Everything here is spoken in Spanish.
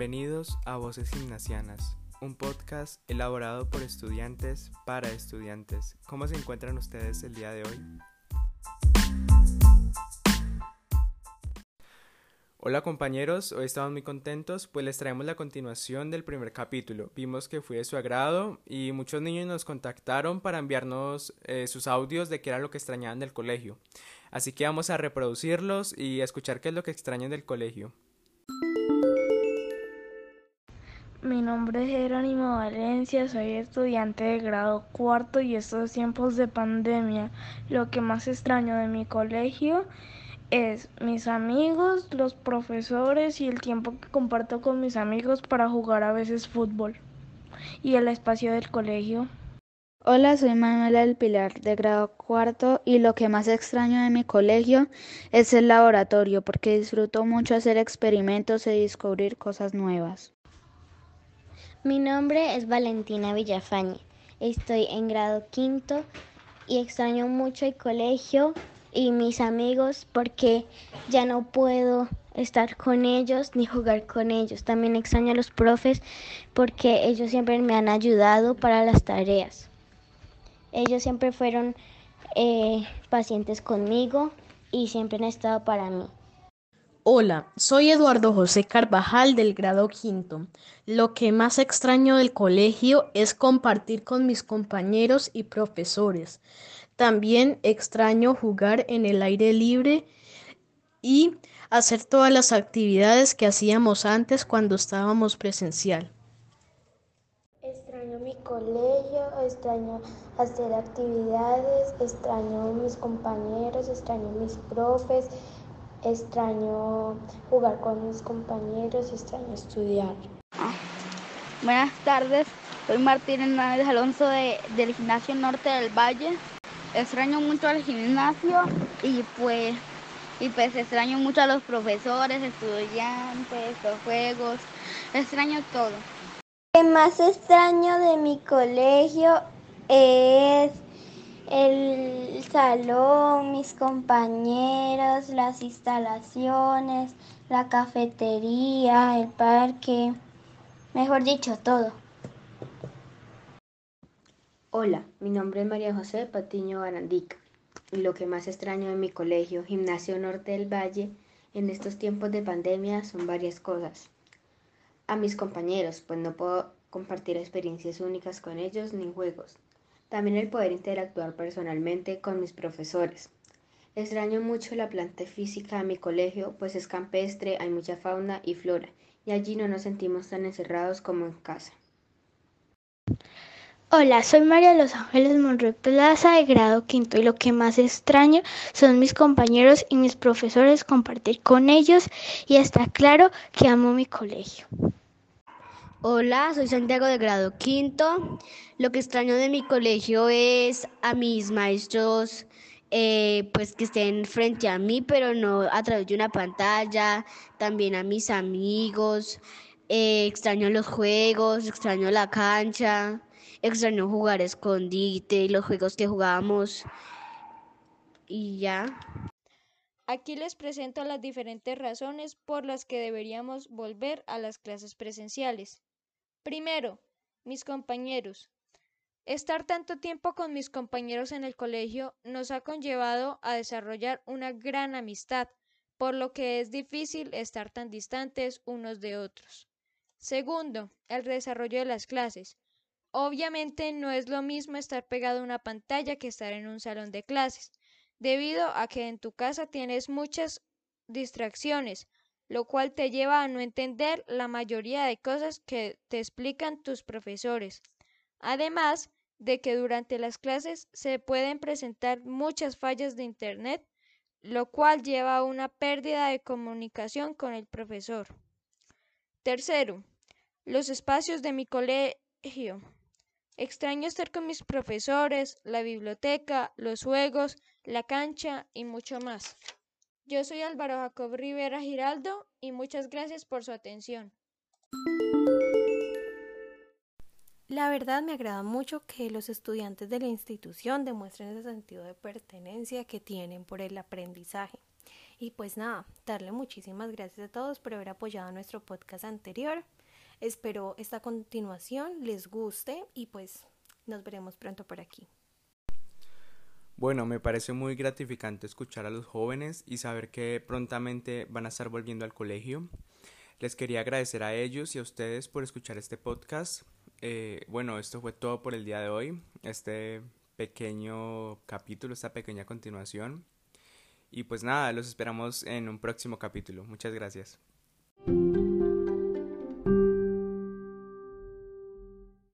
Bienvenidos a Voces Gimnasianas, un podcast elaborado por estudiantes para estudiantes. ¿Cómo se encuentran ustedes el día de hoy? Hola compañeros, hoy estamos muy contentos, pues les traemos la continuación del primer capítulo. Vimos que fue de su agrado y muchos niños nos contactaron para enviarnos eh, sus audios de qué era lo que extrañaban del colegio. Así que vamos a reproducirlos y a escuchar qué es lo que extrañan del colegio. Mi nombre es Jerónimo Valencia, soy estudiante de grado cuarto y estos tiempos de pandemia lo que más extraño de mi colegio es mis amigos, los profesores y el tiempo que comparto con mis amigos para jugar a veces fútbol y el espacio del colegio. Hola, soy Manuela del Pilar de grado cuarto y lo que más extraño de mi colegio es el laboratorio porque disfruto mucho hacer experimentos y descubrir cosas nuevas. Mi nombre es Valentina Villafañe. Estoy en grado quinto y extraño mucho el colegio y mis amigos porque ya no puedo estar con ellos ni jugar con ellos. También extraño a los profes porque ellos siempre me han ayudado para las tareas. Ellos siempre fueron eh, pacientes conmigo y siempre han estado para mí. Hola, soy Eduardo José Carvajal del grado quinto. Lo que más extraño del colegio es compartir con mis compañeros y profesores. También extraño jugar en el aire libre y hacer todas las actividades que hacíamos antes cuando estábamos presencial. Extraño mi colegio, extraño hacer actividades, extraño mis compañeros, extraño mis profes extraño jugar con mis compañeros y extraño estudiar. Buenas tardes, soy Martín Hernández Alonso de, del Gimnasio Norte del Valle. Extraño mucho al gimnasio y pues, y pues extraño mucho a los profesores, estudiantes, los juegos, extraño todo. Lo que más extraño de mi colegio es el salón, mis compañeros, las instalaciones, la cafetería, el parque, mejor dicho, todo. Hola, mi nombre es María José Patiño Barandica y lo que más extraño de mi colegio, Gimnasio Norte del Valle, en estos tiempos de pandemia son varias cosas. A mis compañeros, pues no puedo compartir experiencias únicas con ellos ni juegos, también el poder interactuar personalmente con mis profesores. Extraño mucho la planta física de mi colegio, pues es campestre, hay mucha fauna y flora, y allí no nos sentimos tan encerrados como en casa. Hola, soy María Los Ángeles Monroy Plaza de grado quinto y lo que más extraño son mis compañeros y mis profesores, compartir con ellos y está claro que amo mi colegio. Hola, soy Santiago de grado quinto. Lo que extraño de mi colegio es a mis maestros, eh, pues que estén frente a mí, pero no a través de una pantalla. También a mis amigos. Eh, extraño los juegos, extraño la cancha, extraño jugar escondite y los juegos que jugábamos. Y ya. Aquí les presento las diferentes razones por las que deberíamos volver a las clases presenciales. Primero, mis compañeros. Estar tanto tiempo con mis compañeros en el colegio nos ha conllevado a desarrollar una gran amistad, por lo que es difícil estar tan distantes unos de otros. Segundo, el desarrollo de las clases. Obviamente no es lo mismo estar pegado a una pantalla que estar en un salón de clases, debido a que en tu casa tienes muchas distracciones, lo cual te lleva a no entender la mayoría de cosas que te explican tus profesores. Además de que durante las clases se pueden presentar muchas fallas de Internet, lo cual lleva a una pérdida de comunicación con el profesor. Tercero, los espacios de mi colegio. Extraño estar con mis profesores, la biblioteca, los juegos, la cancha y mucho más. Yo soy Álvaro Jacob Rivera Giraldo y muchas gracias por su atención. La verdad me agrada mucho que los estudiantes de la institución demuestren ese sentido de pertenencia que tienen por el aprendizaje Y pues nada, darle muchísimas gracias a todos por haber apoyado nuestro podcast anterior. Espero esta continuación les guste y pues nos veremos pronto por aquí. Bueno, me parece muy gratificante escuchar a los jóvenes y saber que prontamente van a estar volviendo al colegio. Les quería agradecer a ellos y a ustedes por escuchar este podcast. Eh, bueno, esto fue todo por el día de hoy, este pequeño capítulo, esta pequeña continuación. Y pues nada, los esperamos en un próximo capítulo. Muchas gracias.